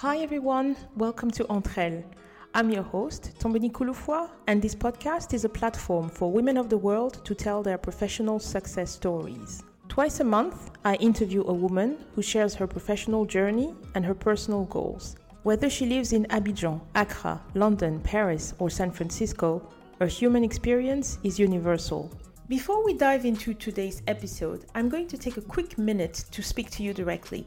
Hi everyone, welcome to Entre Elles. I'm your host, Tombeni Kouloufoua, and this podcast is a platform for women of the world to tell their professional success stories. Twice a month, I interview a woman who shares her professional journey and her personal goals. Whether she lives in Abidjan, Accra, London, Paris, or San Francisco, her human experience is universal. Before we dive into today's episode, I'm going to take a quick minute to speak to you directly.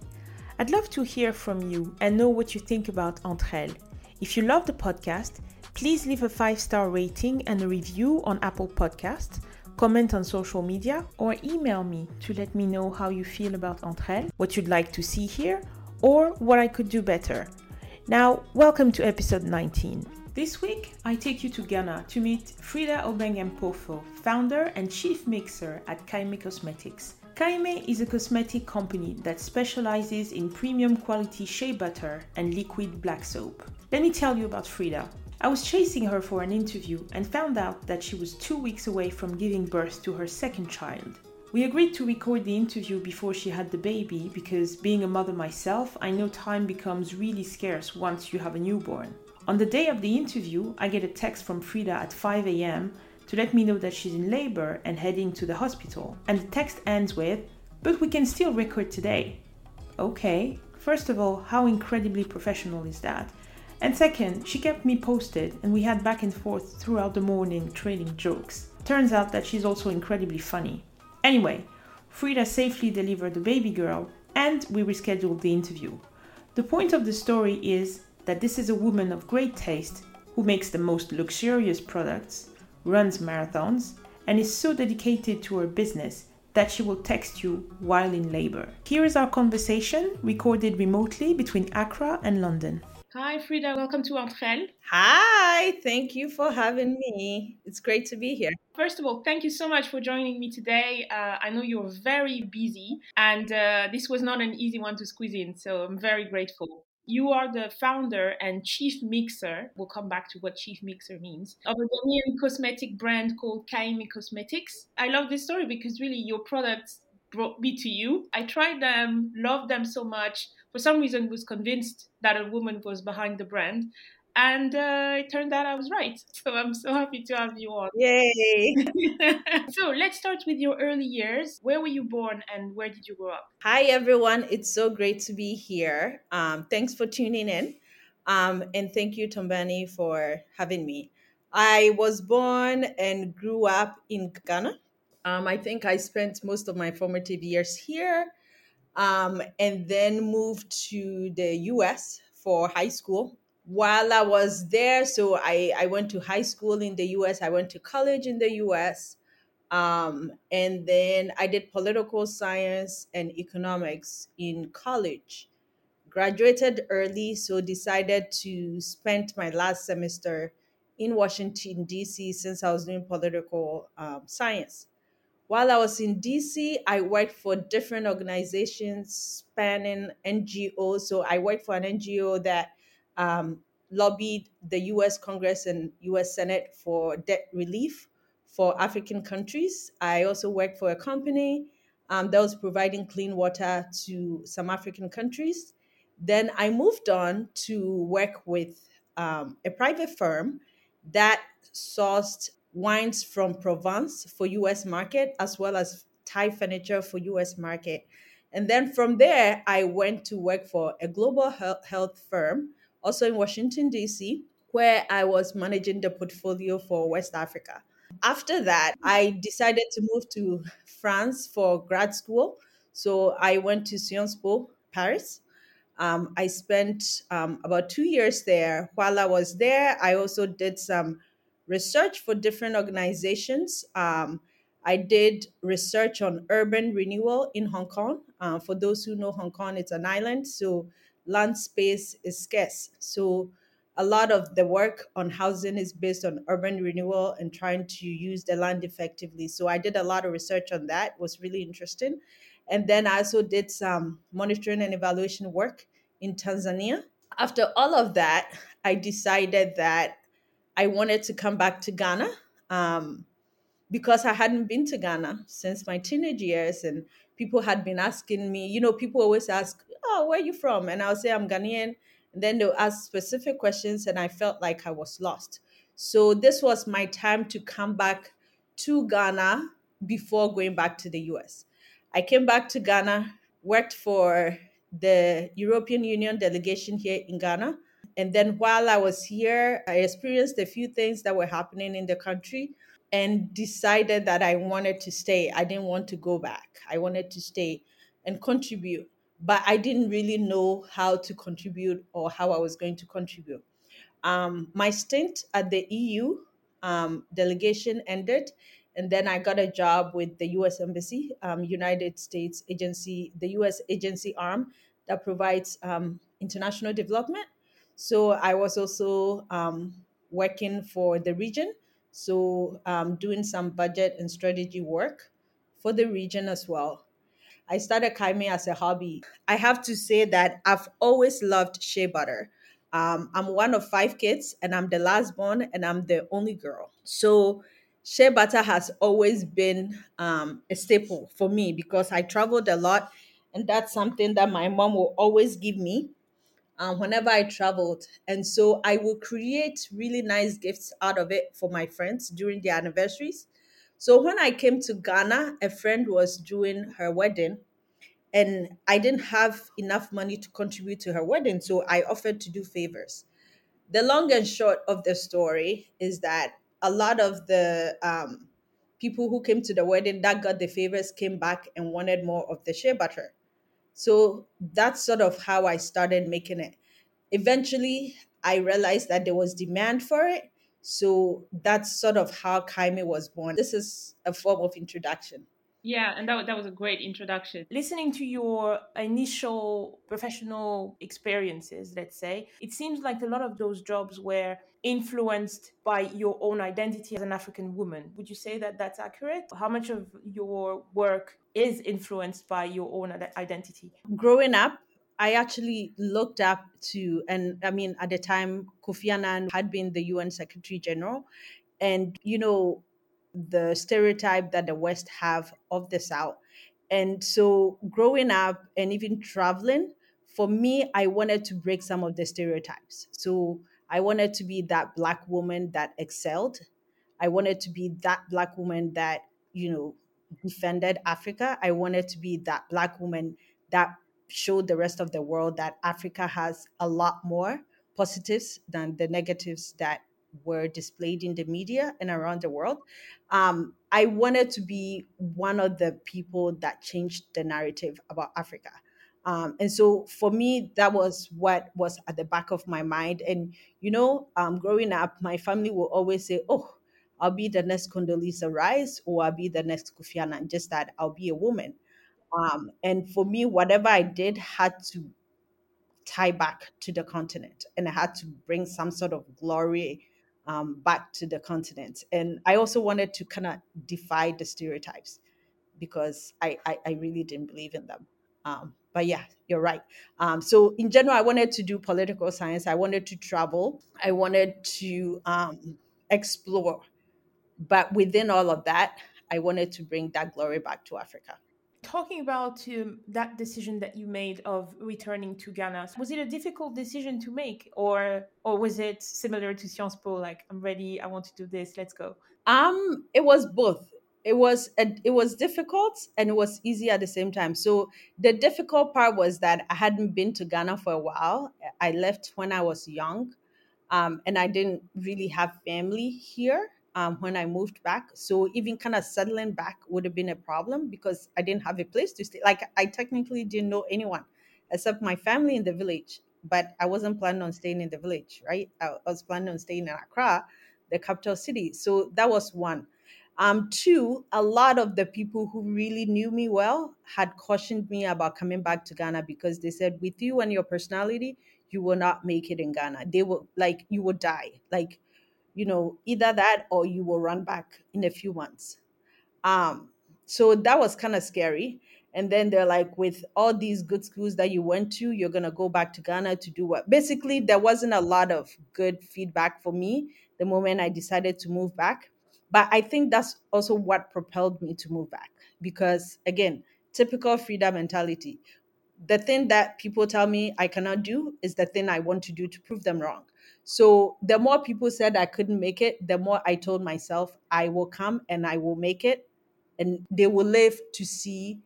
I'd love to hear from you and know what you think about Entre Elles. If you love the podcast, please leave a five star rating and a review on Apple Podcasts, comment on social media, or email me to let me know how you feel about Entre Elles, what you'd like to see here, or what I could do better. Now, welcome to episode 19. This week, I take you to Ghana to meet Freda Obeng-Ampofo, founder and chief mixer at Kaeme Cosmetics. Kaeme is a cosmetic company that specializes in premium quality shea butter and liquid black soap. Let me tell you about Freda. I was chasing her for an interview and found out that she was two weeks away from giving birth to her second child. We agreed to record the interview before she had the baby because, being a mother myself, I know time becomes really scarce once you have a newborn. On the day of the interview, I get a text from Freda at 5 am to let me know that she's in labor and heading to the hospital. And the text ends with, But we can still record today. Okay, first of all, how incredibly professional is that? And second, she kept me posted and we had back and forth throughout the morning trading jokes. Turns out that she's also incredibly funny. Anyway, Freda safely delivered the baby girl and we rescheduled the interview. The point of the story is that this is a woman of great taste who makes the most luxurious products runs marathons, and is so dedicated to her business that she will text you while in labor. Here is our conversation recorded remotely between Accra and London. Hi, Freda. Welcome to Entre Hi, thank you for having me. It's great to be here. First of all, thank you so much for joining me today. Uh, I know you're very busy, and uh, this was not an easy one to squeeze in, so I'm very grateful. You are the founder and chief mixer. We'll come back to what chief mixer means of a Ghanaian cosmetic brand called Kaeme Cosmetics. I love this story because really your products brought me to you. I tried them, loved them so much. For some reason, was convinced that a woman was behind the brand, and uh, it turned out I was right. So I'm so happy to have you on. Yay! so let's start with your early years. Where were you born and where did you grow up? Hi, everyone. It's so great to be here. Um, thanks for tuning in. Um, and thank you, Tombani, for having me. I was born and grew up in Ghana. Um, I think I spent most of my formative years here um, and then moved to the US for high school while I was there, so I, I went to high school in the US, I went to college in the US, um, and then I did political science and economics in college. Graduated early, so decided to spend my last semester in Washington, D.C., since I was doing political um, science. While I was in DC, I worked for different organizations spanning NGOs. So I worked for an NGO that um, lobbied the US Congress and US Senate for debt relief for African countries. I also worked for a company um, that was providing clean water to some African countries. Then I moved on to work with um, a private firm that sourced wines from Provence for US market as well as Thai furniture for US market. And then from there, I went to work for a global health firm also in Washington, D.C., where I was managing the portfolio for West Africa. After that, I decided to move to France for grad school. So I went to Sciences Po, Paris. Um, I spent um, about two years there. While I was there, I also did some research for different organizations. Um, I did research on urban renewal in Hong Kong. Uh, for those who know Hong Kong, it's an island. So land space is scarce. So a lot of the work on housing is based on urban renewal and trying to use the land effectively. So I did a lot of research on that. It was really interesting. And then I also did some monitoring and evaluation work in Tanzania. After all of that, I decided that I wanted to come back to Ghana um, because I hadn't been to Ghana since my teenage years. And people had been asking me, you know, people always ask, oh, where are you from? And I'll say I'm Ghanaian. And then they'll ask specific questions, and I felt like I was lost. So this was my time to come back to Ghana before going back to the US. I came back to Ghana, worked for the European Union delegation here in Ghana. And then while I was here, I experienced a few things that were happening in the country and decided that I wanted to stay. I didn't want to go back. I wanted to stay and contribute, but I didn't really know how to contribute or how I was going to contribute. Um, my stint at the EU um, delegation ended, and then I got a job with the U.S. Embassy, um, United States agency, the U.S. agency arm that provides um, international development. So I was also um, working for the region, so um, doing some budget and strategy work for the region as well. I started Kaeme as a hobby. I have to say that I've always loved shea butter. Um, I'm one of five kids, and I'm the last born, and I'm the only girl. So shea butter has always been um, a staple for me because I traveled a lot, and that's something that my mom will always give me um, whenever I traveled. And so I will create really nice gifts out of it for my friends during their anniversaries. So when I came to Ghana, a friend was doing her wedding, and I didn't have enough money to contribute to her wedding. So I offered to do favors. The long and short of the story is that a lot of the um, people who came to the wedding that got the favors came back and wanted more of the shea butter. So that's sort of how I started making it. Eventually, I realized that there was demand for it. So that's sort of how Kaeme was born. This is a form of introduction. Yeah, and that, that was a great introduction. Listening to your initial professional experiences, let's say, it seems like a lot of those jobs were influenced by your own identity as an African woman. Would you say that that's accurate? How much of your work is influenced by your own identity? Growing up, I actually looked up to, and I mean, at the time, Kofi Annan had been the UN Secretary General. And, you know, the stereotype that the West have of the South. And so growing up and even traveling, for me, I wanted to break some of the stereotypes. So I wanted to be that black woman that excelled. I wanted to be that black woman that, you know, defended Africa. I wanted to be that black woman that showed the rest of the world that Africa has a lot more positives than the negatives that were displayed in the media and around the world. Um, I wanted to be one of the people that changed the narrative about Africa. Um, and so for me, that was what was at the back of my mind. And, you know, um, growing up, my family will always say, oh, I'll be the next Condoleezza Rice or I'll be the next Kofi Annan, just that I'll be a woman. Um, and for me, whatever I did had to tie back to the continent and I had to bring some sort of glory um, back to the continent. And I also wanted to kind of defy the stereotypes because I, I, I, really didn't believe in them. Um, but yeah, you're right. Um, so in general, I wanted to do political science. I wanted to travel. I wanted to um, explore. But within all of that, I wanted to bring that glory back to Africa talking about um, that decision that you made of returning to Ghana, was it a difficult decision to make, or or was it similar to Sciences Po? Like, I'm ready, I want to do this, let's go. Um, it was both. It was a, it was difficult and it was easy at the same time. So the difficult part was that I hadn't been to Ghana for a while. I left when I was young, um, and I didn't really have family here um, when I moved back. So even kind of settling back would have been a problem because I didn't have a place to stay. Like I technically didn't know anyone except my family in the village, but I wasn't planning on staying in the village, right? I, was planning on staying in Accra, the capital city. So that was one. Um, two, a lot of the people who really knew me well had cautioned me about coming back to Ghana because they said, with you and your personality, you will not make it in Ghana. They will like you will die. Like you know, either that or you will run back in a few months. Um, so that was kind of scary. And then they're like, with all these good schools that you went to, you're gonna go back to Ghana to do what? Basically, there wasn't a lot of good feedback for me the moment I decided to move back. But I think that's also what propelled me to move back because, again, typical Freda mentality. the thing that people tell me I cannot do is the thing I want to do to prove them wrong. So the more people said I couldn't make it, the more I told myself I will come and I will make it and they will live to see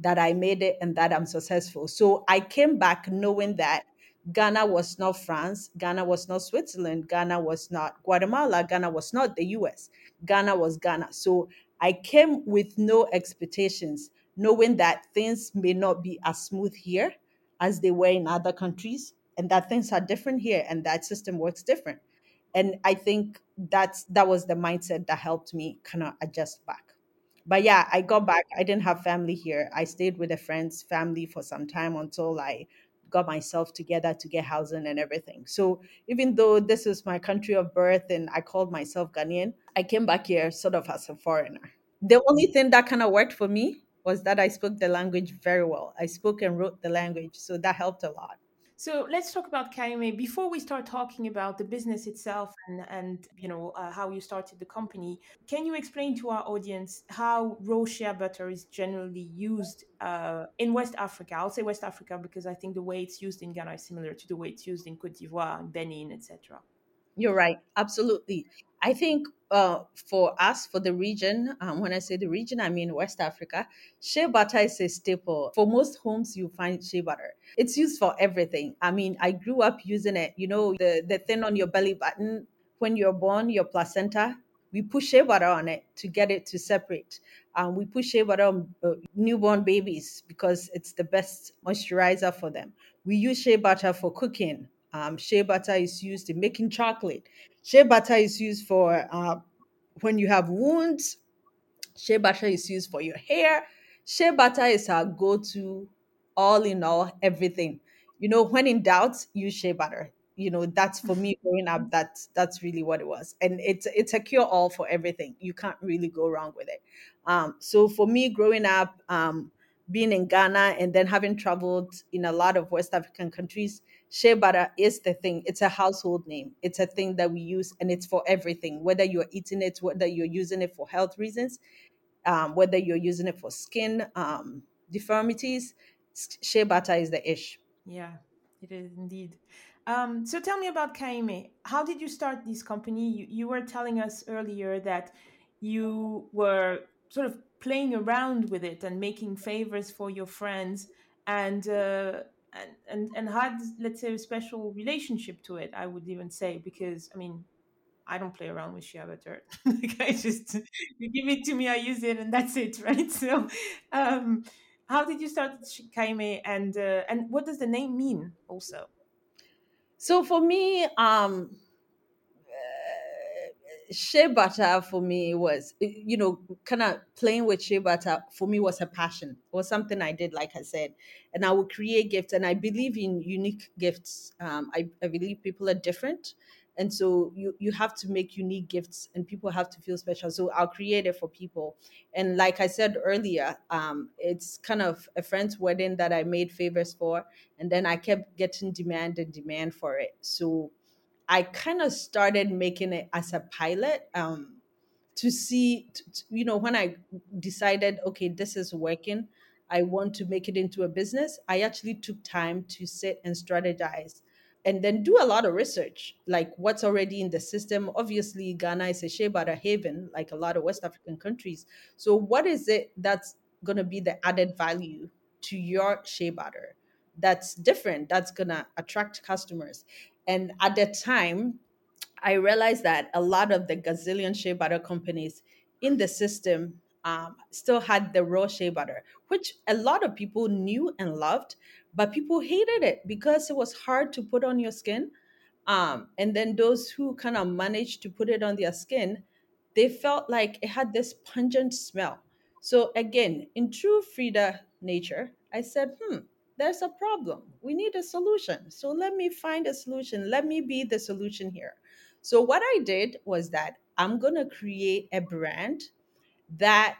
that I made it and that I'm successful. So I came back knowing that Ghana was not France, Ghana was not Switzerland, Ghana was not Guatemala, Ghana was not the US, Ghana was Ghana. So I came with no expectations, knowing that things may not be as smooth here as they were in other countries, and that things are different here and that system works different. And I think that's that was the mindset that helped me kind of adjust back but yeah, I got back. I didn't have family here. I stayed with a friend's family for some time until I got myself together to get housing and everything. So even though this is my country of birth and I called myself Ghanaian, I came back here sort of as a foreigner. The only thing that kind of worked for me was that I spoke the language very well. I spoke and wrote the language, so that helped a lot. So let's talk about Kaeme. Before we start talking about the business itself and, and you know uh, how you started the company, can you explain to our audience how raw shea butter is generally used uh, in West Africa? I'll say West Africa because I think the way it's used in Ghana is similar to the way it's used in Cote d'Ivoire and Benin, etc. You're right. Absolutely. I think uh, for us, for the region, um, when I say the region, I mean West Africa, shea butter is a staple. For most homes, you find shea butter. It's used for everything. I mean, I grew up using it. You know, the, the thing on your belly button when you're born, your placenta, we put shea butter on it to get it to separate. Um, we put shea butter on uh, newborn babies because it's the best moisturizer for them. We use shea butter for cooking. Um, shea butter is used in making chocolate. Shea butter is used for uh, when you have wounds. Shea butter is used for your hair. Shea butter is our go to, all in all, everything. You know, when in doubt, use shea butter. You know, that's for me growing up. That's that's really what it was, and it's it's a cure all for everything. You can't really go wrong with it. Um, so for me, growing up, um, being in Ghana and then having traveled in a lot of West African countries, butter is the thing. It's a household name. It's a thing that we use and it's for everything, whether you're eating it, whether you're using it for health reasons, um, whether you're using it for skin um, deformities, shea butter is the ish. Yeah, it is indeed. Um, so tell me about Kaeme. How did you start this company? You, you were telling us earlier that you were sort of playing around with it and making favors for your friends and uh, and, and and had let's say a special relationship to it i would even say because i mean i don't play around with shea butter like i just you give it to me i use it and that's it right? So um how did you start Kaeme and uh, and what does the name mean also? So for me um shea butter for me was you know kind of playing with shea butter for me was a passion. It was something i did like i said and i would create gifts and i believe in unique gifts. Um, I, I believe people are different and so you you have to make unique gifts and people have to feel special so i'll create it for people. And like i said earlier um, it's kind of a friend's wedding that i made favors for and then i kept getting demand and demand for it. So I kind of started making it as a pilot um, to see, t- t- you know, when I decided, okay, this is working, I want to make it into a business. I actually took time to sit and strategize and then do a lot of research, like what's already in the system. Obviously, Ghana is a shea butter haven, like a lot of West African countries. So, what is it that's going to be the added value to your shea butter that's different, that's going to attract customers? And at the time, I realized that a lot of the gazillion shea butter companies in the system um, still had the raw shea butter, which a lot of people knew and loved, but people hated it because it was hard to put on your skin. Um, and then those who kind of managed to put it on their skin, they felt like it had this pungent smell. So again, in true Freda nature, I said, hmm, there's a problem. We need a solution. So let me find a solution. Let me be the solution here. So what I did was that I'm going to create a brand that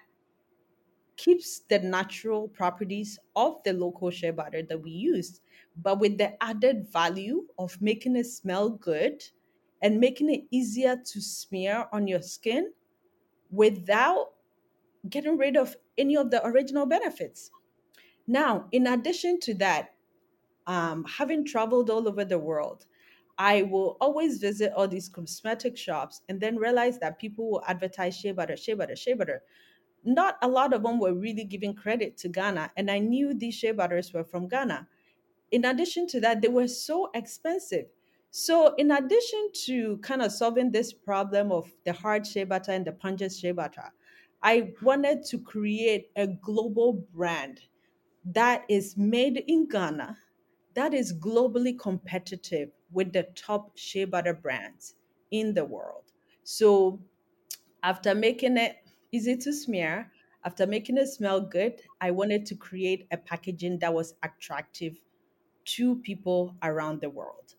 keeps the natural properties of the local shea butter that we use, but with the added value of making it smell good and making it easier to smear on your skin without getting rid of any of the original benefits. Now, in addition to that, um, having traveled all over the world, I will always visit all these cosmetic shops and then realize that people will advertise shea butter, shea butter, shea butter. Not a lot of them were really giving credit to Ghana, and I knew these shea butters were from Ghana. In addition to that, they were so expensive. So, in addition to kind of solving this problem of the hard shea butter and the pungent shea butter, I wanted to create a global brand that is made in Ghana, that is globally competitive with the top shea butter brands in the world. So, after making it easy to smear, after making it smell good, I wanted to create a packaging that was attractive to people around the world.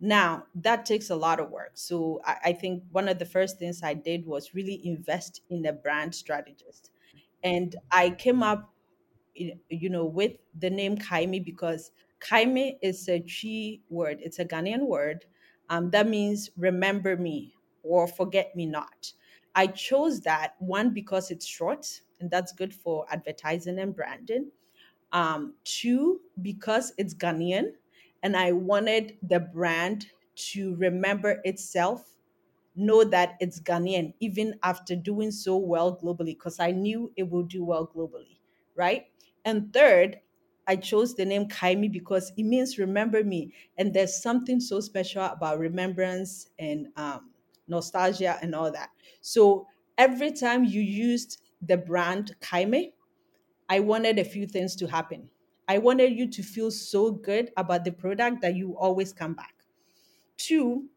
Now, that takes a lot of work. So, I, I think one of the first things I did was really invest in a brand strategist. And I came up you know, with the name Kaeme because Kaeme is a Twi word. It's a Ghanaian word. Um, that means remember me or forget me not. I chose that one because it's short and that's good for advertising and branding. Um, two, because it's Ghanaian and I wanted the brand to remember itself know that it's Ghanaian, even after doing so well globally, because I knew it will do well globally, right? And third, I chose the name Kaeme because it means remember me. And there's something so special about remembrance and um, nostalgia and all that. So every time you used the brand Kaeme, I wanted a few things to happen. I wanted you to feel so good about the product that you always come back. Two,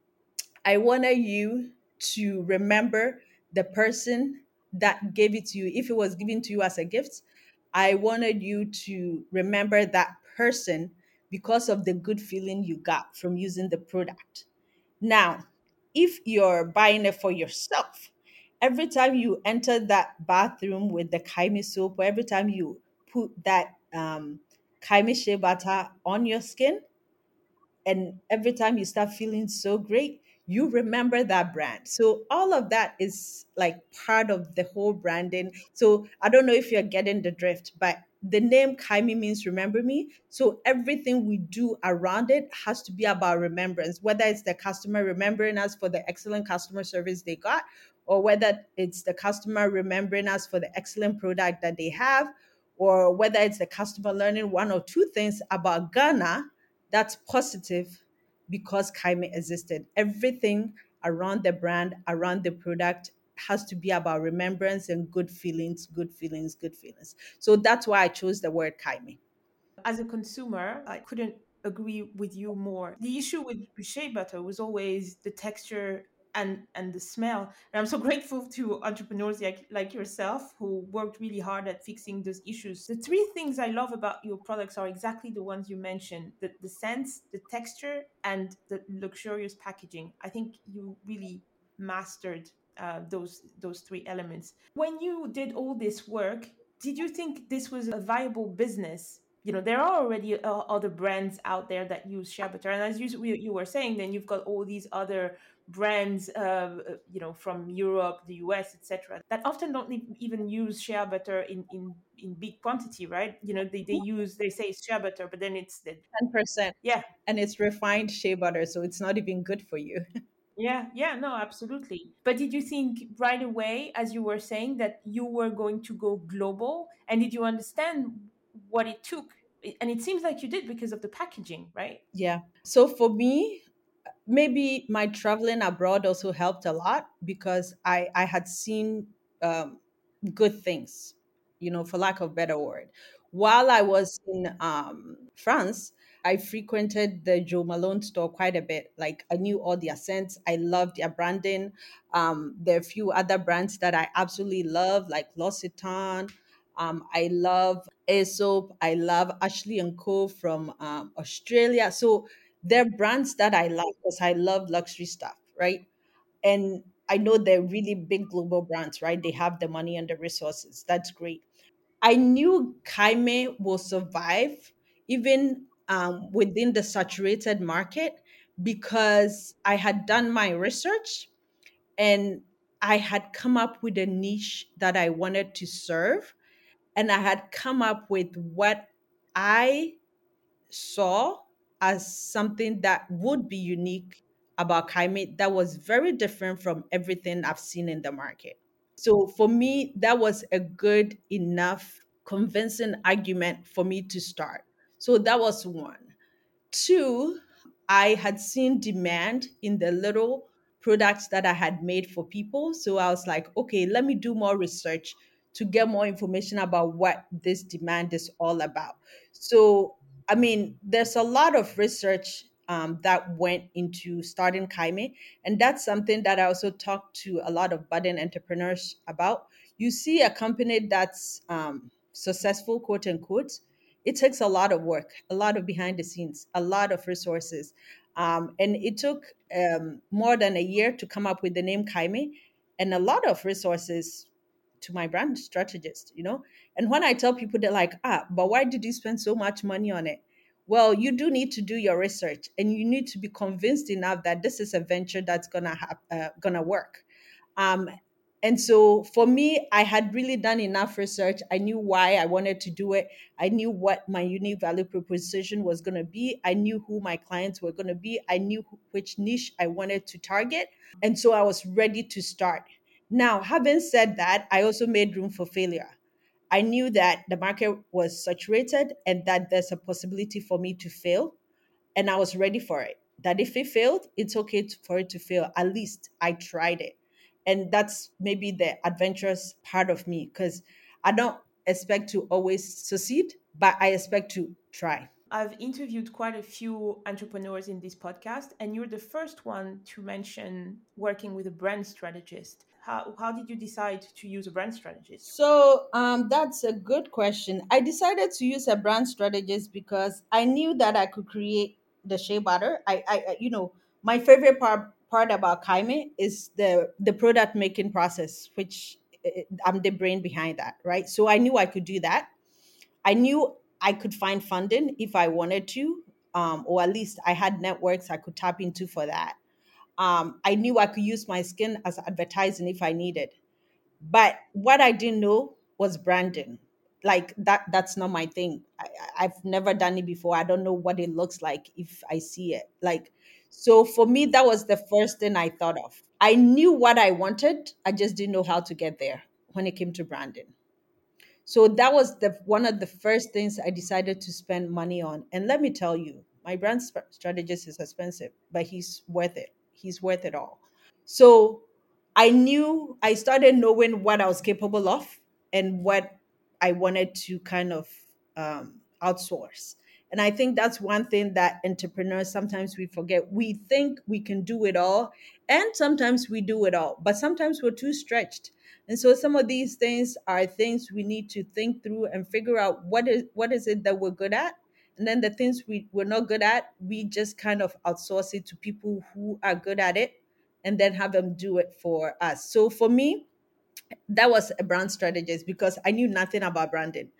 I wanted you to remember the person that gave it to you. If it was given to you as a gift, I wanted you to remember that person because of the good feeling you got from using the product. Now, if you're buying it for yourself, every time you enter that bathroom with the Kaeme soap, or every time you put that um, Kaeme shea butter on your skin, and every time you start feeling so great you remember that brand. So all of that is like part of the whole branding. So i don't know if you're getting the drift but the name kaeme means remember me. So everything we do around it has to be about remembrance whether it's the customer remembering us for the excellent customer service they got or whether it's the customer remembering us for the excellent product that they have or whether it's the customer learning one or two things about ghana that's positive because Kaeme existed. Everything around the brand, around the product has to be about remembrance and good feelings, good feelings, good feelings. So that's why I chose the word Kaeme. As a consumer, I couldn't agree with you more. The issue with shea butter was always the texture and and the smell. And I'm so grateful to entrepreneurs like like yourself who worked really hard at fixing those issues. The three things I love about your products are exactly the ones you mentioned: the the scents, the texture, and the luxurious packaging. I think you really mastered uh, those those three elements. When you did all this work, did you think this was a viable business? You know, there are already uh, other brands out there that use shea butter, and as you you were saying, then you've got all these other brands, uh, uh, you know, from Europe, the US, etc., that often don't even use shea butter in, in, in big quantity, right? You know, they, they use, they say shea butter, but then it's the 10%. Yeah. And it's refined shea butter, so it's not even good for you. Yeah, yeah, no, absolutely. But did you think right away, as you were saying, that you were going to go global? And did you understand what it took? And it seems like you did because of the packaging, right? Yeah. So for me, maybe my traveling abroad also helped a lot because I I had seen um, good things, you know, for lack of a better word. While I was in um, France, I frequented the Jo Malone store quite a bit. Like I knew all their scents. I loved their branding. Um, there are a few other brands that I absolutely love, like L'Occitane. Um, I love Aesop. I love Ashley and Co. from um, Australia. So they're brands that I like because I love luxury stuff, right? And I know they're really big global brands, right? They have the money and the resources. That's great. I knew Kaeme will survive even um, within the saturated market because I had done my research and I had come up with a niche that I wanted to serve. And I had come up with what I saw as something that would be unique about Kaeme that was very different from everything I've seen in the market. So for me, that was a good enough convincing argument for me to start. So that was one. Two, I had seen demand in the little products that I had made for people. So I was like, okay, let me do more research to get more information about what this demand is all about. So, I mean, there's a lot of research um, that went into starting Kaeme. And that's something that I also talk to a lot of budding entrepreneurs about. You see a company that's um, successful, quote unquote, it takes a lot of work, a lot of behind the scenes, a lot of resources. Um, and it took um, more than a year to come up with the name Kaeme and a lot of resources to my brand strategist, you know? And when I tell people, they're like, ah, but why did you spend so much money on it? Well, you do need to do your research and you need to be convinced enough that this is a venture that's gonna have uh, gonna work. Um, and so for me, I had really done enough research. I knew why I wanted to do it. I knew what my unique value proposition was going to be. I knew who my clients were going to be. I knew which niche I wanted to target. And so I was ready to start. Now, having said that, I also made room for failure. I knew that the market was saturated and that there's a possibility for me to fail and I was ready for it. That if it failed, it's okay for it to fail. At least I tried it. And that's maybe the adventurous part of me because I don't expect to always succeed, but I expect to try. I've interviewed quite a few entrepreneurs in this podcast, and you're the first one to mention working with a brand strategist. How, how did you decide to use a brand strategist? So um, that's a good question. I decided to use a brand strategist because I knew that I could create the shea butter. I, I, you know, my favorite part part about Kaeme is the the product making process, which eh, I'm the brain behind that, right? So I knew I could do that. I knew I could find funding if I wanted to, um, or at least I had networks I could tap into for that. Um, I knew I could use my skin as advertising if I needed. But what I didn't know was branding. Like that that's not my thing. I, I've never done it before. I don't know what it looks like if I see it. Like so for me that was the first thing I thought of. I knew what I wanted. I just didn't know how to get there when it came to branding. So that was the one of the first things I decided to spend money on. And let me tell you, my brand strategist is expensive, but he's worth it. He's worth it all. So I knew I started knowing what I was capable of and what I wanted to kind of um, outsource. And I think that's one thing that entrepreneurs sometimes we forget. We think we can do it all, and sometimes we do it all, but sometimes we're too stretched. And so some of these things are things we need to think through and figure out what is what is it that we're good at. And then the things we, we're not good at, we just kind of outsource it to people who are good at it and then have them do it for us. So for me, that was a brand strategist because I knew nothing about branding.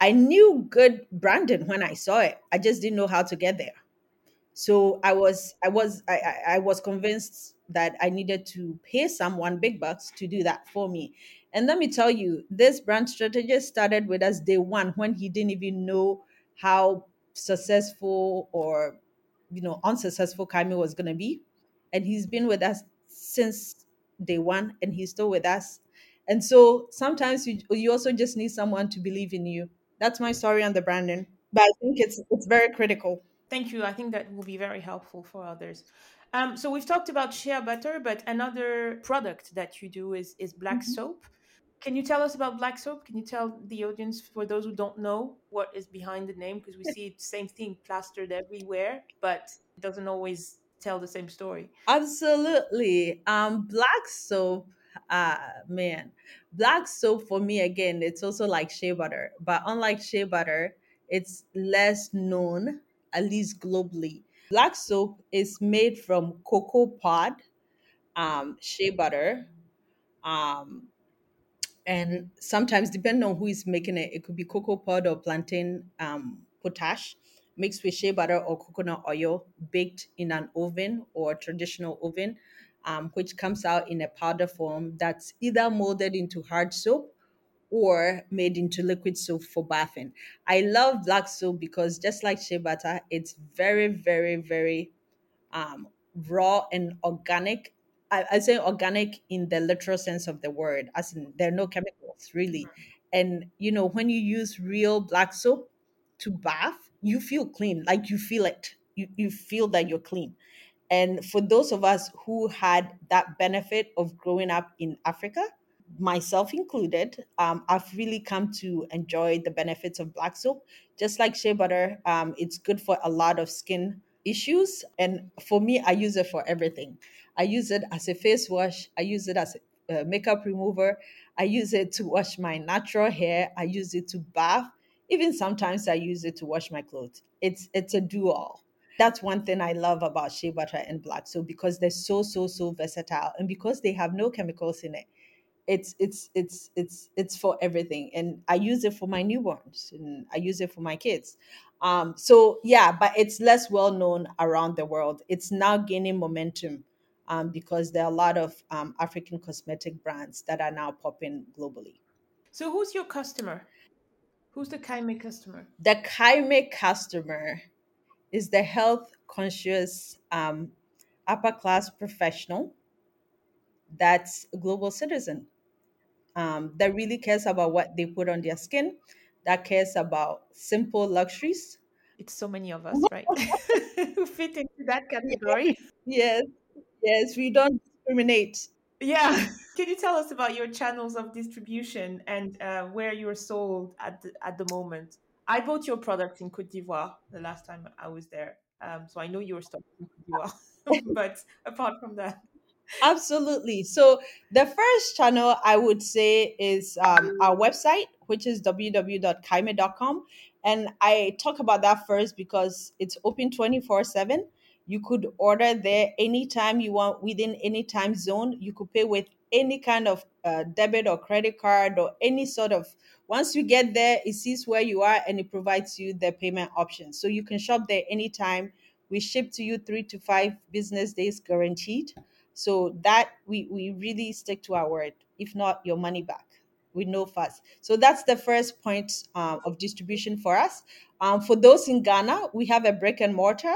I knew good branding when I saw it. I just didn't know how to get there. So I was I was I, I was convinced that I needed to pay someone big bucks to do that for me. And let me tell you, this brand strategist started with us day one when he didn't even know how successful or you know unsuccessful Kaeme was gonna be. And he's been with us since day one and he's still with us. And so sometimes you you also just need someone to believe in you. That's my story on the branding. But I think it's it's very critical. Thank you. I think that will be very helpful for others. Um, so we've talked about shea butter, but another product that you do is is black Mhm. soap. Can you tell us about black soap? Can you tell the audience, for those who don't know, what is behind the name? Because we see the same thing plastered everywhere, but it doesn't always tell the same story. Absolutely. Um, black soap, uh, man, black soap for me again, it's also like shea butter, but unlike shea butter, it's less known, at least globally. Black soap is made from cocoa pod, um, shea butter, um, and sometimes depending on who is making it it could be cocoa pod or plantain um, potash mixed with shea butter or coconut oil baked in an oven or traditional oven um, which comes out in a powder form that's either molded into hard soap or made into liquid soap for bathing. I love black soap because just like shea butter, it's very, very, very um, raw and organic. I, I say organic in the literal sense of the word, as in there are no chemicals really. And you know, when you use real black soap to bath, you feel clean, like you feel it. You, you feel that you're clean. And for those of us who had that benefit of growing up in Africa, myself included, um, I've really come to enjoy the benefits of black soap. Just like shea butter, um, it's good for a lot of skin issues. And for me, I use it for everything. I use it as a face wash, I use it as a makeup remover, I use it to wash my natural hair, I use it to bath. Even sometimes I use it to wash my clothes. It's it's a do all. That's one thing I love about shea butter and black soap because they're so so so versatile and because they have no chemicals in it it's it's it's it's it's for everything. And i use it for my newborns and i use it for my kids. Um so yeah but it's less well known around the world. It's now gaining momentum um, because there are a lot of um, african cosmetic brands that are now popping globally. So who's your customer? Who's the Kaeme customer? the Kaeme customer is the health conscious um, upper class professional that's a global citizen um, that really cares about what they put on their skin, that cares about simple luxuries. It's so many of us, right? Who fit into that category. Yes, yes, we don't discriminate. Yeah. Can you tell us about your channels of distribution and uh, where you're sold at the, at the moment? I bought your products in Cote d'Ivoire the last time I was there. Um, so I know you're stocked in Cote d'Ivoire. but apart from that, Absolutely. So the first channel I would say is um, our website, which is www.kaime.com. And I talk about that first because it's open 24 7. You could order there anytime you want within any time zone. You could pay with any kind of uh, debit or credit card or any sort of. Once you get there, it sees where you are and it provides you the payment options. So you can shop there anytime. We ship to you three to five business days guaranteed. So that we we really stick to our word. If not, your money back with no fuss. So that's the first point um, of distribution for us. Um, for those in Ghana, we have a brick and mortar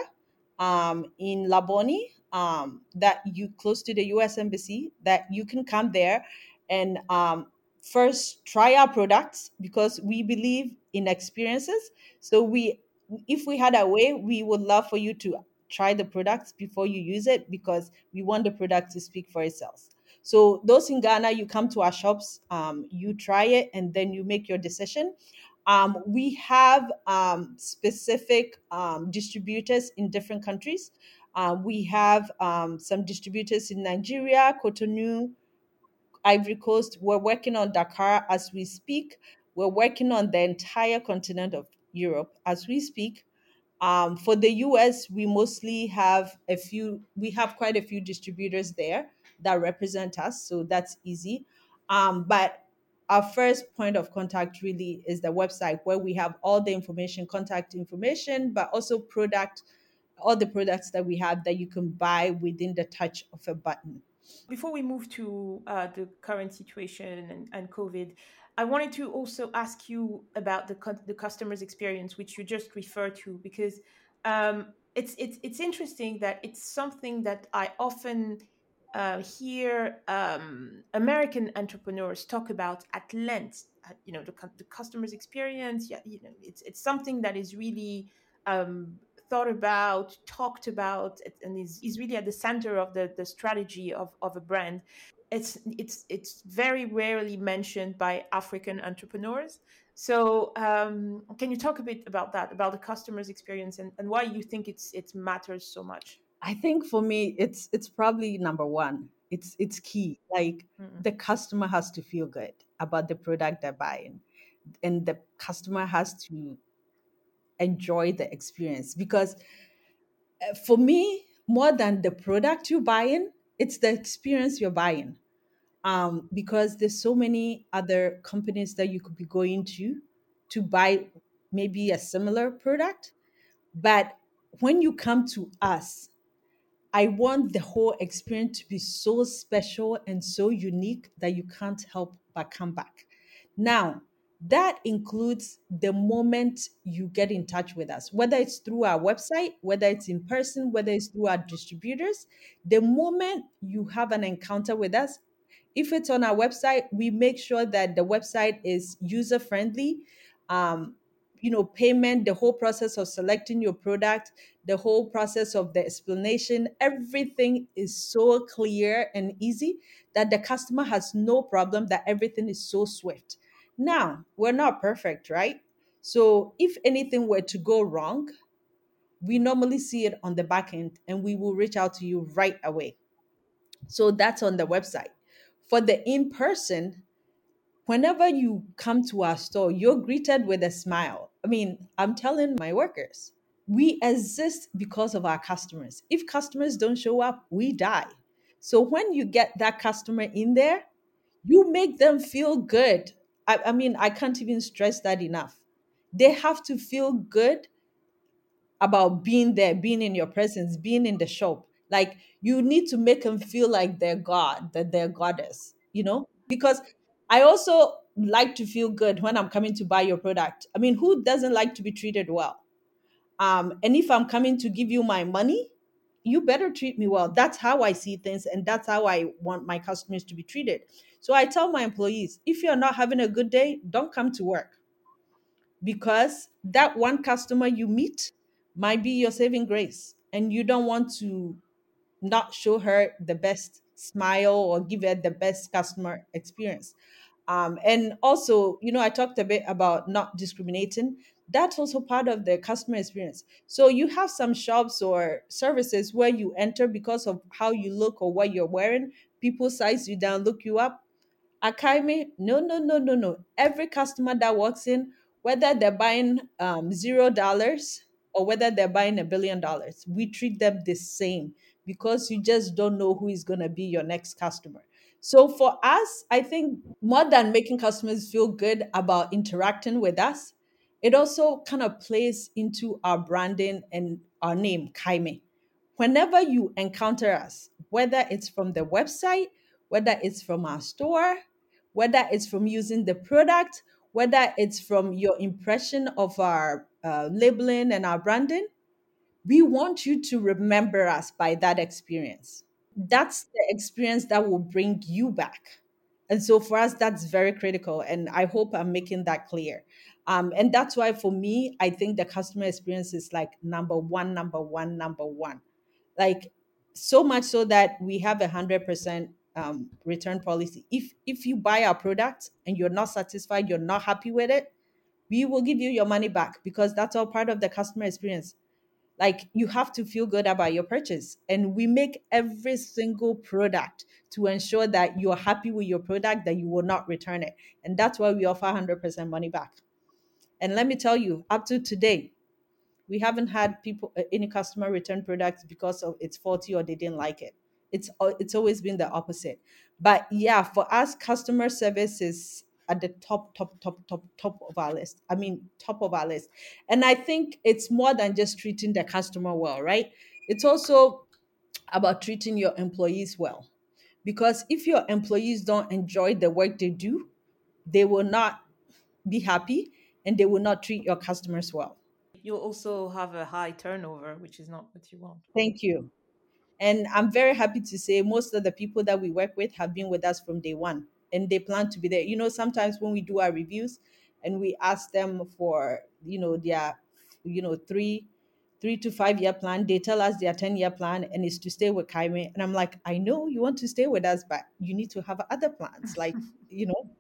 um, in Labone um, that you close to the U.S. Embassy that you can come there and um, first try our products because we believe in experiences. So we, if we had a way, we would love for you to try the products before you use it because we want the product to speak for itself. So those in Ghana, you come to our shops, um, you try it, and then you make your decision. Um, we have um, specific um, distributors in different countries. Um, we have um, some distributors in Nigeria, Cotonou, Ivory Coast. We're working on Dakar as we speak. We're working on the entire continent of Europe as we speak. Um, for the US, we mostly have a few, we have quite a few distributors there that represent us, so that's easy. Um, but our first point of contact really is the website where we have all the information, contact information, but also product, all the products that we have that you can buy within the touch of a button. before we move to uh, the current situation and, and COVID, I wanted to also ask you about the the customer's experience, which you just referred to, because um, it's it's it's interesting that it's something that I often uh, hear um, American entrepreneurs talk about at length. uh, You know, the, the customer's experience. Yeah, you know, it's it's something that is really um, thought about, talked about, and is, is really at the center of the, the strategy of, of a brand. It's it's it's very rarely mentioned by African entrepreneurs. So, um, can you talk a bit about that, about the customer's experience, and, and why you think it's it matters so much? I think for me, it's it's probably number one. It's it's key. Like Mm, the customer has to feel good about the product they're buying, and the customer has to enjoy the experience because uh, for me, more than the product you're buying, it's the experience you're buying. Um, because there's so many other companies that you could be going to to buy maybe a similar product, but when you come to us, I want the whole experience to be so special and so unique that you can't help but come back. Now, that includes the moment you get in touch with us, whether it's through our website, whether it's in person, whether it's through our distributors. The moment you have an encounter with us, if it's on our website, we make sure that the website is user friendly. Um, you know, payment, the whole process of selecting your product, the whole process of the explanation, everything is so clear and easy that the customer has no problem, that everything is so swift. Now, we're not perfect, right? So if anything were to go wrong, we normally see it on the back end and we will reach out to you right away. So that's on the website. For the in person, whenever you come to our store, you're greeted with a smile. I mean, I'm telling my workers, we exist because of our customers. If customers don't show up, we die. So when you get that customer in there, you make them feel good. I, I mean, I can't even stress that enough. They have to feel good about being there, being in your presence, being in the shop. Like you need to make them feel like they're God, that they're goddess, you know? Because I also like to feel good when I'm coming to buy your product. I mean, who doesn't like to be treated well? Um, and if I'm coming to give you my money, you better treat me well. That's how I see things, and that's how I want my customers to be treated. So I tell my employees if you're not having a good day, don't come to work because that one customer you meet might be your saving grace and you don't want to not show her the best smile or give her the best customer experience. Um, and also you know i talked a bit about not discriminating. That's also part of the customer experience. So you have some shops or services where you enter because of how you look or what you're wearing. People size you down look you up. At Kaeme, no, no, no, no, no. Every customer that walks in, whether they're buying um, zero dollars or whether they're buying a billion dollars, we treat them the same because you just don't know who is going to be your next customer. So for us, I think more than making customers feel good about interacting with us, it also kind of plays into our branding and our name, Kaeme whenever you encounter us, whether it's from the website, whether it's from our store, whether it's from using the product, whether it's from your impression of our uh, labeling and our branding, we want you to remember us by that experience. That's the experience that will bring you back. And so for us, that's very critical. And I hope I'm making that clear. Um, and that's why for me, I think the customer experience is like number one, number one, number one like so much so that we have a hundred percent um, return policy. If if you buy our product and you're not satisfied, you're not happy with it, we will give you your money back because that's all part of the customer experience. Like you have to feel good about your purchase, and we make every single product to ensure that you're happy with your product, that you will not return it, and that's why we offer hundred percent money back. And let me tell you, up to today, we haven't had people uh, any customer return products because of it's faulty or they didn't like it. It's it's always been the opposite. But yeah for us customer service is at the top top top top top of our list i mean top of our list. And i think it's more than just treating the customer well right? It's also about treating your employees well. Because if your employees don't enjoy the work they do they will not be happy and they will not treat your customers well. You also have a high turnover, which is not what you want. thank you. And I'm very happy to say most of the people that we work with have been with us from day one and they plan to be there. You know, sometimes when we do our reviews and we ask them for, you know, their, you know, three, three to five year plan, they tell us their 10 year plan and it's to stay with Kaeme. And I'm like, I know you want to stay with us, but you need to have other plans. Like, you know,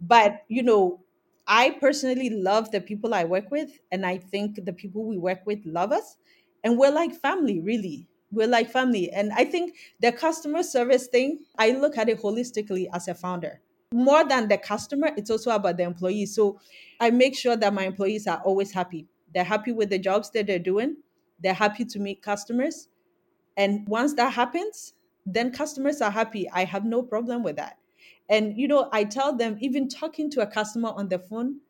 but you know i personally love the people i work with and i think the people we work with love us and we're like family really we're like family and i think the customer service thing i look at it holistically as a founder more than the customer it's also about the employees so i make sure that my employees are always happy they're happy with the jobs that they're doing they're happy to meet customers and once that happens, then customers are happy. I have no problem with that. And you know, I tell them even talking to a customer on the phone,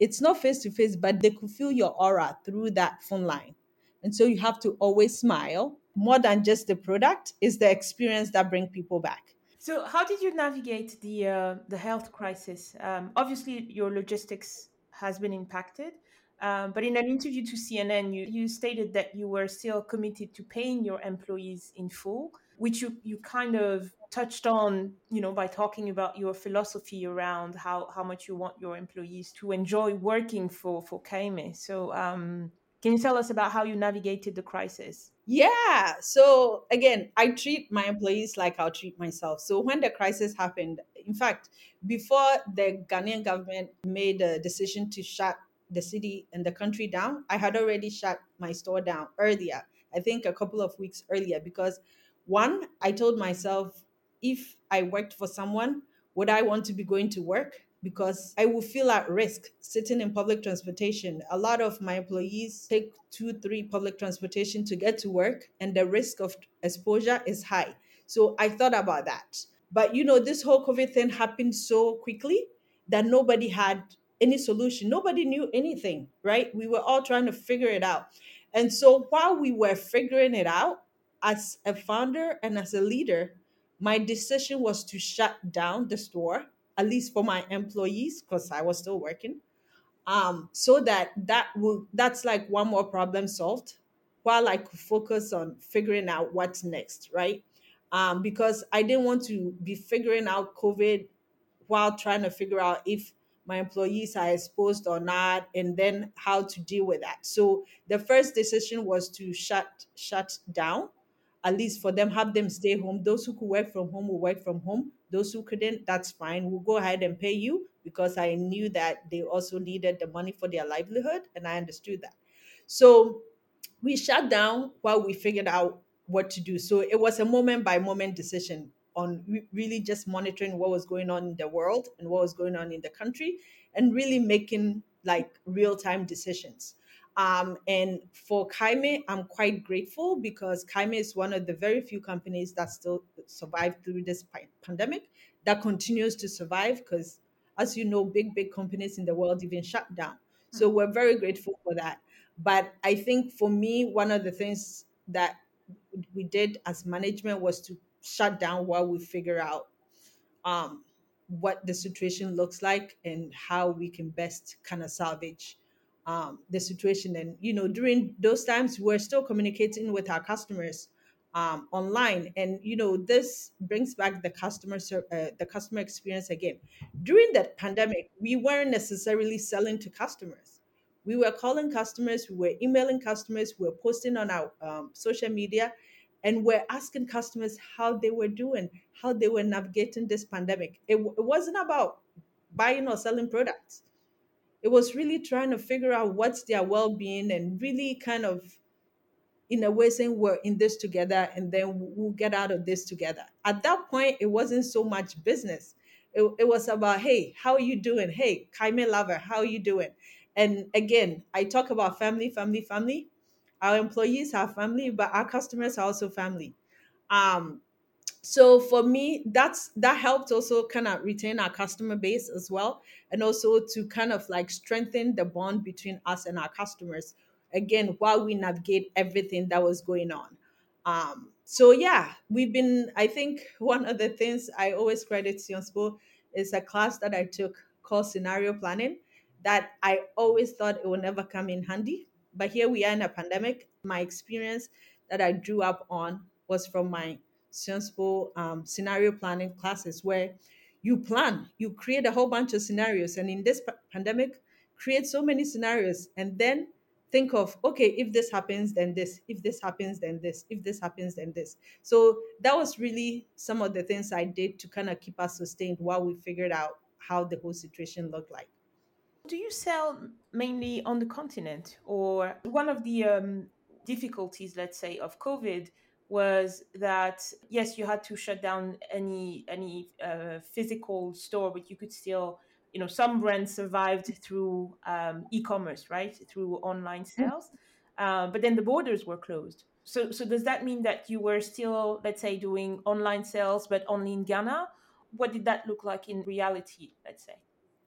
it's not face to face, but they could feel your aura through that phone line. And so you have to always smile. More than just the product, is the experience that bring people back. So, how did you navigate the uh, the health crisis? Um, obviously, your logistics has been impacted, um, but in an interview to CNN, you, you stated that you were still committed to paying your employees in full, which you, you kind of touched on, you know, by talking about your philosophy around how, how much you want your employees to enjoy working for for Kaeme. So, um, can you tell us about how you navigated the crisis? Yeah. So again, I treat my employees like I'll treat myself. So when the crisis happened, in fact, before the Ghanaian government made a decision to shut the city and the country down, I had already shut my store down earlier. I think a couple of weeks earlier because one, I told myself if I worked for someone, would I want to be going to work? Because I will feel at risk sitting in public transportation. A lot of my employees take two, three public transportation to get to work, and the risk of exposure is high. So I thought about that. But you know, this whole COVID thing happened so quickly that nobody had any solution. Nobody knew anything, right? We were all trying to figure it out. And so while we were figuring it out, as a founder and as a leader, my decision was to shut down the store at least for my employees because i was still working um so that that will that's like one more problem solved while i could focus on figuring out what's next right? Um because i didn't want to be figuring out covid while trying to figure out if my employees are exposed or not and then how to deal with that. So the first decision was to shut shut down at least for them have them stay home those who could work from home will work from home those who couldn't that's fine we'll go ahead and pay you because i knew that they also needed the money for their livelihood and i understood that so we shut down while we figured out what to do. So it was a moment by moment decision on re- really just monitoring what was going on in the world and what was going on in the country and really making like real time decisions. Um, and for Kaeme, I'm quite grateful because Kaeme is one of the very few companies that still survived through this pandemic that continues to survive because, as you know, big, big companies in the world even shut down. So we're very grateful for that. But I think for me, one of the things that we did as management was to shut down while we figure out um, what the situation looks like and how we can best kind of salvage um, the situation. And you know, during those times, we're still communicating with our customers um, online, and you know, this brings back the customer uh, the customer experience again. During that pandemic, we weren't necessarily selling to customers. We were calling customers, we were emailing customers, we were posting on our um, social media, and we're asking customers how they were doing, how they were navigating this pandemic. It, it wasn't about buying or selling products. It was really trying to figure out what's their well-being and really kind of in a way saying we're in this together and then we'll get out of this together. At that point, it wasn't so much business. It, it was about, hey, how are you doing? Hey, Kaeme Lover, how are you doing? And again, I talk about family, family, family. Our employees are family, but our customers are also family. Um, so for me that's that helped also kind of retain our customer base as well and also to kind of like strengthen the bond between us and our customers again while we navigate everything that was going on. Um so yeah we've been i think one of the things i always credit Sciences Po is a class that i took called scenario planning that i always thought it would never come in handy but here we are in a pandemic. My experience that i drew up on was from my sensible um, scenario planning classes where you plan, you create a whole bunch of scenarios, and in this pa- pandemic, create so many scenarios, and then think of okay, if this happens, then this, if this happens, then this, if this happens, then this. So that was really some of the things I did to kind of keep us sustained while we figured out how the whole situation looked like. Do you sell mainly on the continent, or one of the um, difficulties, let's say, of COVID was that yes, you had to shut down any any uh, physical store, but you could still, you know, some brands survived through um, e-commerce, right, through online sales, uh, but then the borders were closed. So, so does that mean that you were still, let's say, doing online sales, but only in Ghana? What did that look like in reality? Let's say.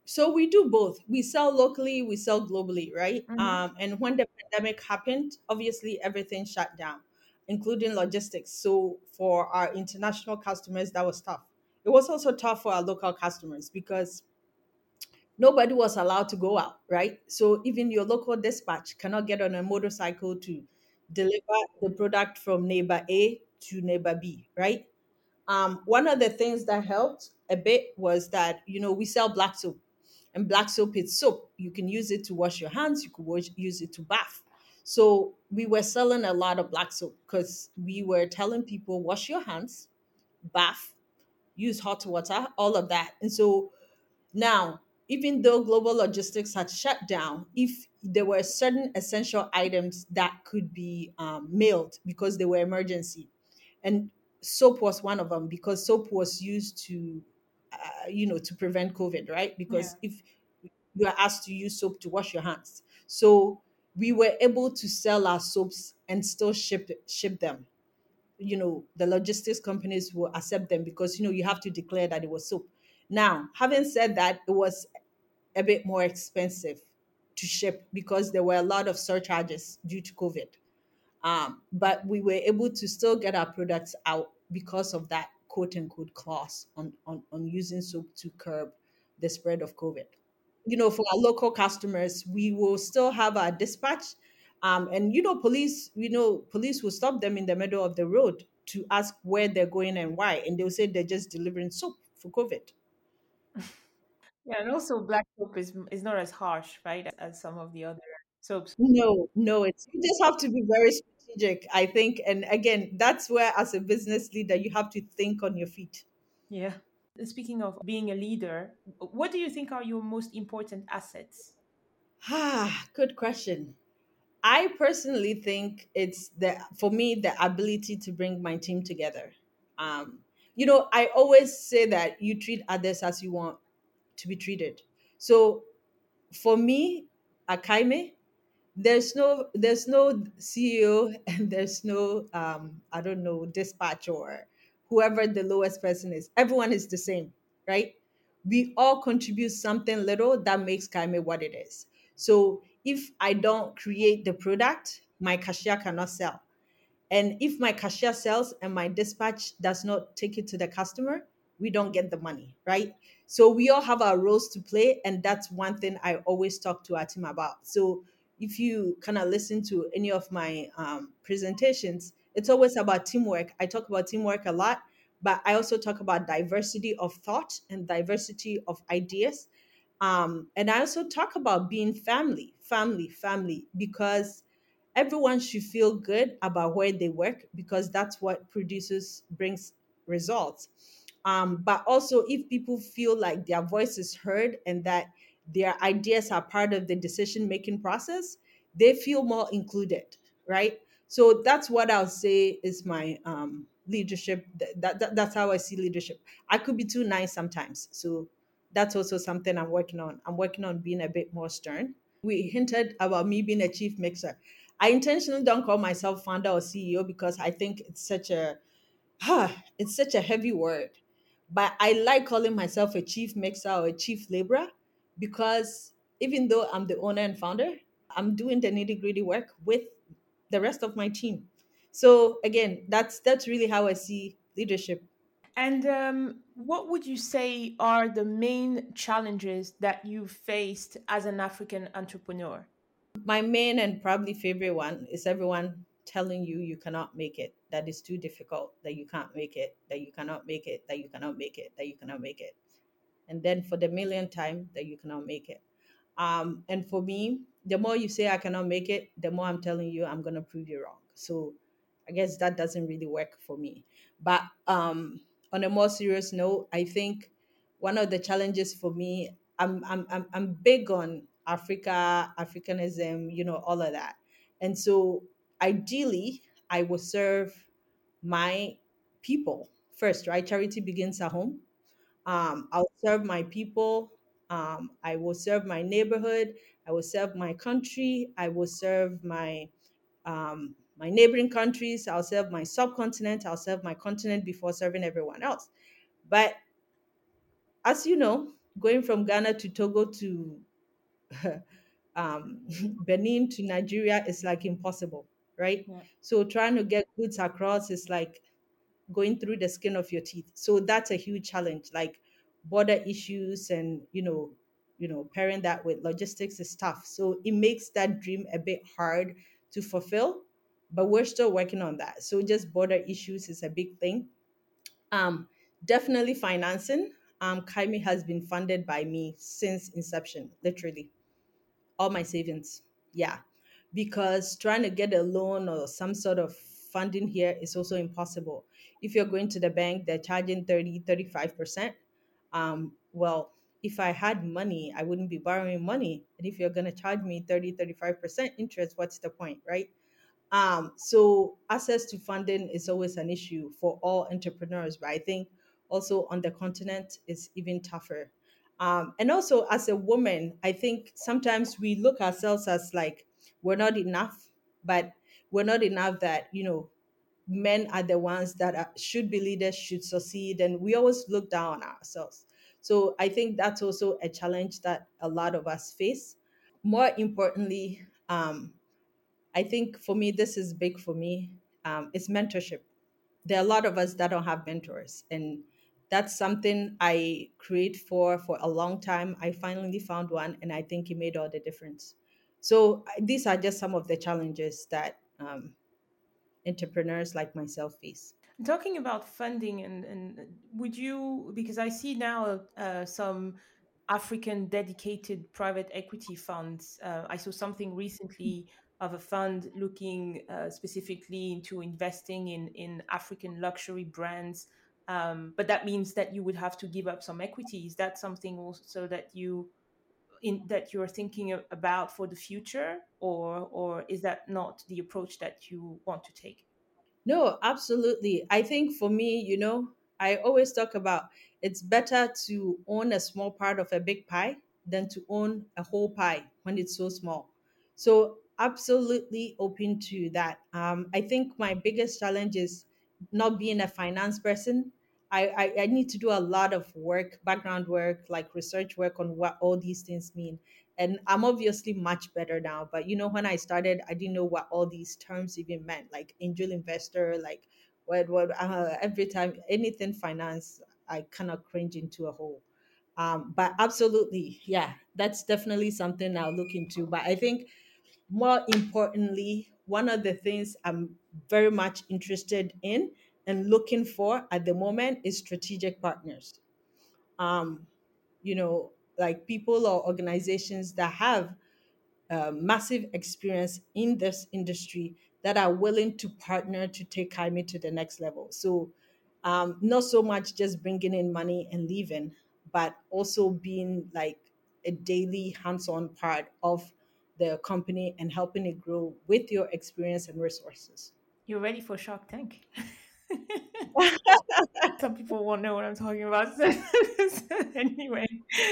So we do both. We sell locally, we sell globally, right? hmm Um, and when the pandemic happened, obviously everything shut down, including logistics. So for our international customers, that was tough. it was also tough for our local customers because nobody was allowed to go out, right? So even your local dispatch cannot get on a motorcycle to deliver the product from neighbor A to neighbor B, right? Um, one of the things that helped a bit was that you know we sell black soap, and black soap is soap. You can use it to wash your hands. You could wash, use it to bath. So we were selling a lot of black soap because we were telling people wash your hands, bath, use hot water, all of that. And so now, even though global logistics had shut down, if there were certain essential items that could be um, mailed because they were emergency, and soap was one of them because soap was used to, uh, you know, to prevent COVID, right? Yeah. Because if you are asked to use soap to wash your hands, so we were able to sell our soaps and still ship ship them. You know the logistics companies will accept them because you know you have to declare that it was soap. Now having said that it was a bit more expensive to ship because there were a lot of surcharges due to covid. Um, but we were able to still get our products out because of that quote unquote clause on, on, on using soap to curb the spread of covid you know, for our local customers, we will still have our dispatch. Um, and you know, police, you know, police will stop them in the middle of the road to ask where they're going and why, and they'll say they're just delivering soap for COVID. Yeah, and also black soap is is not as harsh, right, as some of the other soaps. No, no, it's you just have to be very strategic, I think. And again, that's where as a business leader, you have to think on your feet. Yeah. Speaking of being a leader, what do you think are your most important assets? Ah, good question. I personally think it's the for me the ability to bring my team together. Um, you know, I always say that you treat others as you want to be treated. So for me, At Kaeme, there's no there's no CEO and there's no um I don't know dispatch or whoever the lowest person is. Everyone is the same, right? We all contribute something little that makes Kaeme what it is. So if I don't create the product, my cashier cannot sell. And if my cashier sells and my dispatch does not take it to the customer, we don't get the money, right? So we all have our roles to play. And that's one thing I always talk to our team about. So if you kind of listen to any of my um, presentations, it's always about teamwork. I talk about teamwork a lot, but I also talk about diversity of thought and diversity of ideas. Um, and I also talk about being family, family, family, because everyone should feel good about where they work because that's what produces brings results um, but also if people feel like their voice is heard and that their ideas are part of the decision making process they feel more included right so that's what i'll say is my um, leadership that, that that's how i see leadership i could be too nice sometimes so that's also something i'm working on i'm working on being a bit more stern we hinted about me being a chief mixer. I intentionally don't call myself founder or CEO because I think it's such a it's such a heavy word. But I like calling myself a chief mixer or a chief laborer because even though I'm the owner and founder, I'm doing the nitty gritty work with the rest of my team. So again, that's that's really how I see leadership. And um, what would you say are the main challenges that you faced as an African entrepreneur? My main and probably favorite one is everyone telling you you cannot make it, that it's too difficult, that you can't make it, that you cannot make it, that you cannot make it, that you cannot make it. And then for the millionth time, that you cannot make it. Um, and for me, the more you say I cannot make it, the more I'm telling you I'm gonna prove you wrong. So I guess that doesn't really work for me. But um, on a more serious note, I think one of the challenges for me, I'm I'm I'm, I'm big on Africa, Africanism, you know, all of that. And so ideally, I will serve my people first, right? Charity begins at home um, I'll serve my people. Um, I will serve my neighborhood. I will serve my country. I will serve my um, my neighboring countries. I'll serve my subcontinent. I'll serve my continent before serving everyone else. But as you know, going from Ghana to Togo to um, Benin to Nigeria is like impossible, right? Yeah. So trying to get goods across is like going through the skin of your teeth. So that's a huge challenge. Like border issues and you know, you know, pairing that with logistics is tough. So it makes that dream a bit hard to fulfill. But we're still working on that. So just border issues is a big thing. Um, definitely financing. Um, Kaeme has been funded by me since inception, literally all my savings. Yeah. Because trying to get a loan or some sort of funding here is also impossible. If you're going to the bank, they're charging thirty, thirty-five percent Um, well, if I had money, I wouldn't be borrowing money. And if you're going to charge me 30, 35% interest, what's the point, right? Um, so access to funding is always an issue for all entrepreneurs, but I think also on the continent is even tougher. Um, and also as a woman, I think sometimes we look ourselves as like we're not enough, but we're not enough that you know men are the ones that are, should be leaders, should succeed, and we always look down on ourselves. So I think that's also a challenge that a lot of us face. More importantly, um, I think for me, this is big for me. Um, it's mentorship. There are a lot of us that don't have mentors, and that's something I create for for a long time. I finally found one, and I think it made all the difference. So these are just some of the challenges that um, entrepreneurs like myself face. Talking about funding, and, and would you, because I see now uh, some African dedicated private equity funds. Uh, I saw something recently of a fund looking uh, specifically into investing in, in African luxury brands. Um, but that means that you would have to give up some equity. Is that something also that you in that you're thinking about for the future, or or is that not the approach that you want to take? No, absolutely. I think for me, you know, I always talk about it's better to own a small part of a big pie than to own a whole pie when it's so small. So, absolutely open to that. Um, I think my biggest challenge is not being a finance person. I, I, I need to do a lot of work, background work, like research work on what all these things mean. And I'm obviously much better now. But you know, when I started, I didn't know what all these terms even meant, like angel investor, like what what uh, every time anything finance, I kind of cringe into a hole. Um, but absolutely, yeah, that's definitely something I'll look into. But I think more importantly, one of the things I'm very much interested in and looking for at the moment is strategic partners. Um, you know, like people or organizations that have uh, massive experience in this industry that are willing to partner to take Kaeme to the next level. So, um, not so much just bringing in money and leaving, but also being like a daily hands on part of the company and helping it grow with your experience and resources. You're ready for Shark Tank. Some people won't know what I'm talking about. anyway,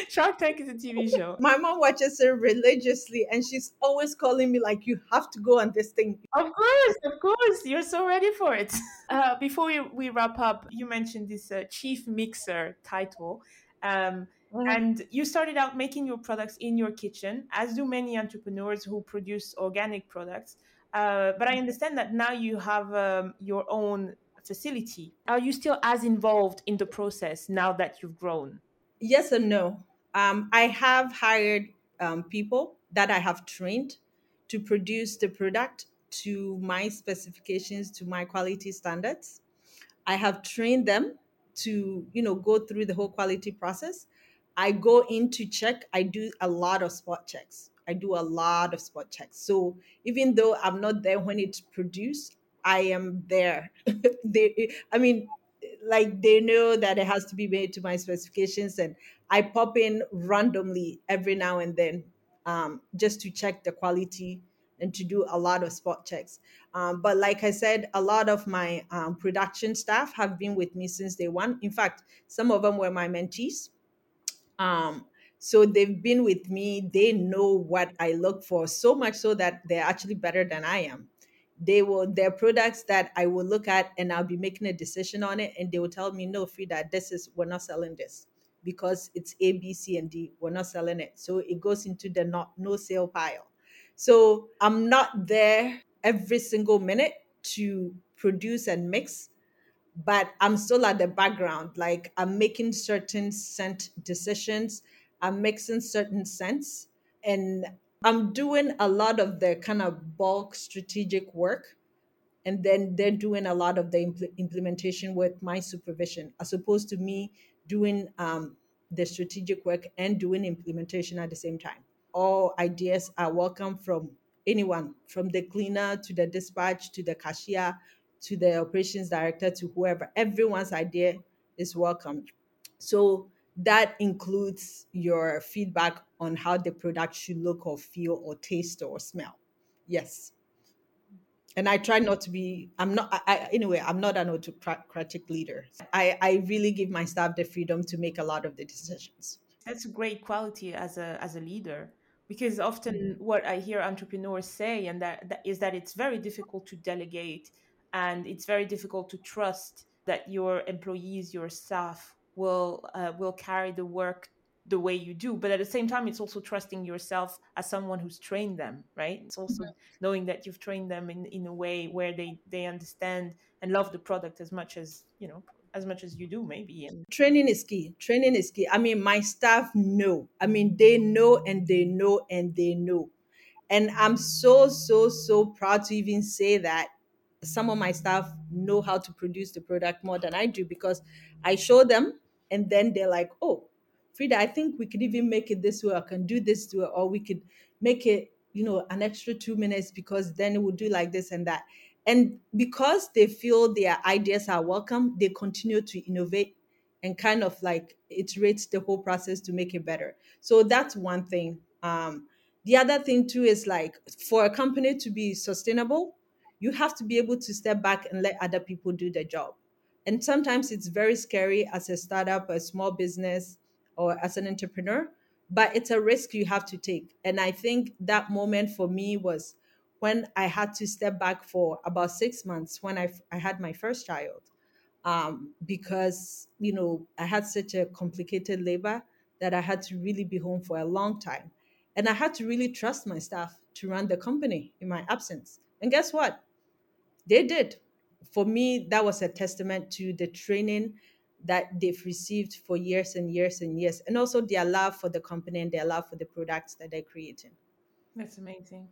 Shark Tank is a TV show. My mom watches it religiously and she's always calling me, like, you have to go on this thing. Of course, of course, you're so ready for it. Uh, before we, we wrap up, you mentioned this uh, chief mixer title. Um, and you started out making your products in your kitchen, as do many entrepreneurs who produce organic products. Uh, but I understand that now you have um, your own facility. Are you still as involved in the process now that you've grown? Yes and no. Um, I have hired um, people that I have trained to produce the product to my specifications, to my quality standards. I have trained them to, you know, go through the whole quality process. I go in to check. I do a lot of spot checks. I do a lot of spot checks. So even though I'm not there when it's produced, I am there. they, I mean, like they know that it has to be made to my specifications, and I pop in randomly every now and then um, just to check the quality and to do a lot of spot checks. Um, but like I said, a lot of my um, production staff have been with me since day one. In fact, some of them were my mentees. Um, so they've been with me. They know what I look for so much so that they're actually better than I am. They will their products that I will look at and I'll be making a decision on it, and they will tell me, "No, Freda, this is we're not selling this because it's A, B, C, and D. We're not selling it." So it goes into the not no sale pile. So I'm not there every single minute to produce and mix but I'm still at the background. Like I'm making certain scent decisions, I'm mixing certain scents, and I'm doing a lot of the kind of bulk strategic work. And then they're doing a lot of the impl- implementation with my supervision, as opposed to me doing um, the strategic work and doing implementation at the same time. All ideas are welcome from anyone, from the cleaner to the dispatch to the cashier to the operations director to whoever. Everyone's idea is welcome. So that includes your feedback on how the product should look or feel or taste or smell. Yes. And I try not to be, I'm not, I, anyway, I'm not an autocratic leader. I, I really give my staff the freedom to make a lot of the decisions. That's a great quality as a, as a leader because often mm-hmm. what I hear entrepreneurs say and that, that is that it's very difficult to delegate and it's very difficult to trust that your employees, your staff will uh, will carry the work the way you do but at the same time it's also trusting yourself as someone who's trained them right? It's also mm-hmm. knowing that you've trained them in, in a way where they they understand and love the product as much as you know as much as you do maybe training is key. Training is key. I mean my staff know. I mean they know and they know and they know. And i'm so so so proud to even say that some of my staff know how to produce the product more than i do because i show them and then they're like oh Freda, I think we could even make it this way, I can do this to it, or we could make it, you know, an extra two minutes because then it would do like this and that. And because they feel their ideas are welcome, they continue to innovate and kind of like iterate the whole process to make it better. So that's one thing. Um, the other thing too is like for a company to be sustainable, you have to be able to step back and let other people do the job. And sometimes it's very scary as a startup, a small business, or as an entrepreneur, but it's a risk you have to take. And I think that moment for me was when I had to step back for about six months when I, I had my first child. Um, because, you know, I had such a complicated labor that I had to really be home for a long time. And I had to really trust my staff to run the company in my absence. And guess what? They did. For me, that was a testament to the training that they've received for years and years and years, and also their love for the company and their love for the products that they're creating. That's amazing.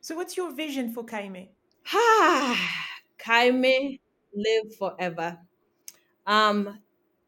So, what's your vision for Kaeme? Ah, Kaeme live forever. Um,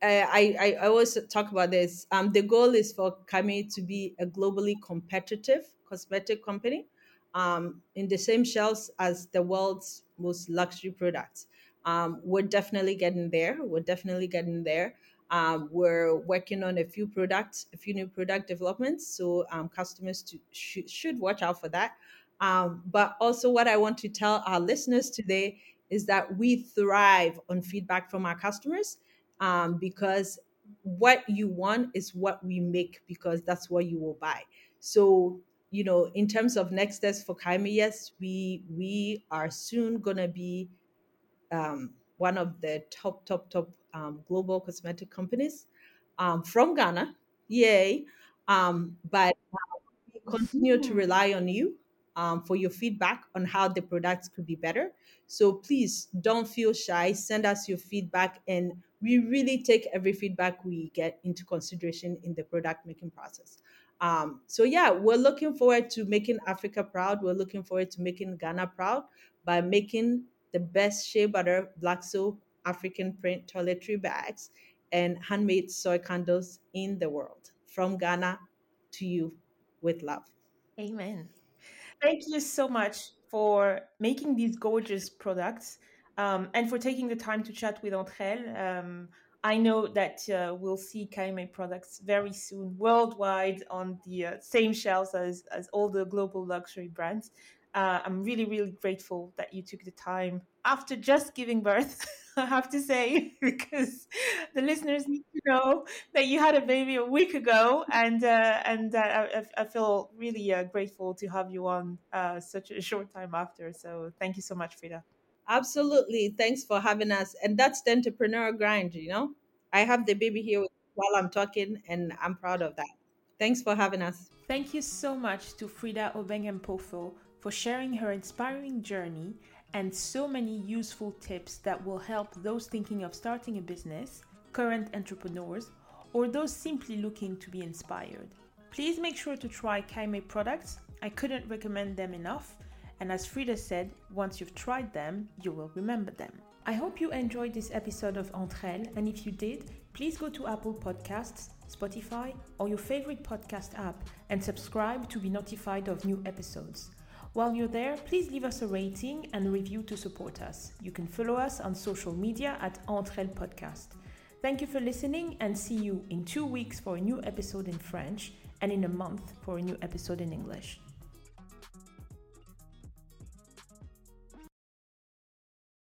I, I, I always talk about this. Um, the goal is for Kaeme to be a globally competitive cosmetic company um, in the same shelves as the world's most luxury products. Um, we're definitely getting there. We're definitely getting there. Um, we're working on a few products, a few new product developments. So um, customers to, sh- should watch out for that. Um, but also, what I want to tell our listeners today is that we thrive on feedback from our customers um, because what you want is what we make because that's what you will buy. So you know, in terms of next steps for Kaeme, yes, we we are soon gonna be um, one of the top, top, top um, global cosmetic companies um, from Ghana. Yay. Um, but we continue to rely on you um, for your feedback on how the products could be better. So please don't feel shy. Send us your feedback, and we really take every feedback we get into consideration in the product making process. Um, so yeah, we're looking forward to making Africa proud. We're looking forward to making Ghana proud by making the best shea butter, black soap, African print toiletry bags, and handmade soy candles in the world. From Ghana to you with love. Amen. Thank you so much for making these gorgeous products um, and for taking the time to chat with Entre Um, I know that uh, we'll see Kaeme products very soon worldwide on the uh, same shelves as, as all the global luxury brands uh, I'm really, really grateful that you took the time after just giving birth. I have to say, because the listeners need to know that you had a baby a week ago, and uh, and I, I, feel really uh, grateful to have you on uh, such a short time after. So thank you so much, Freda. Absolutely, thanks for having us. And that's the entrepreneur grind, you know. I have the baby here while I'm talking, and I'm proud of that. Thanks for having us. Thank you so much to Freda Obeng-Ampofo for sharing her inspiring journey and so many useful tips that will help those thinking of starting a business, current entrepreneurs, or those simply looking to be inspired. Please make sure to try Kaeme products. I couldn't recommend them enough. And as Freda said, once you've tried them, you will remember them. I hope you enjoyed this episode of Entre Elles, and if you did, please go to Apple Podcasts, Spotify, or your favorite podcast app and subscribe to be notified of new episodes. While you're there, please leave us a rating and a review to support us. You can follow us on social media at Entre Elles Podcast. Thank you for listening and see you in two weeks for a new episode in French and in a month for a new episode in English.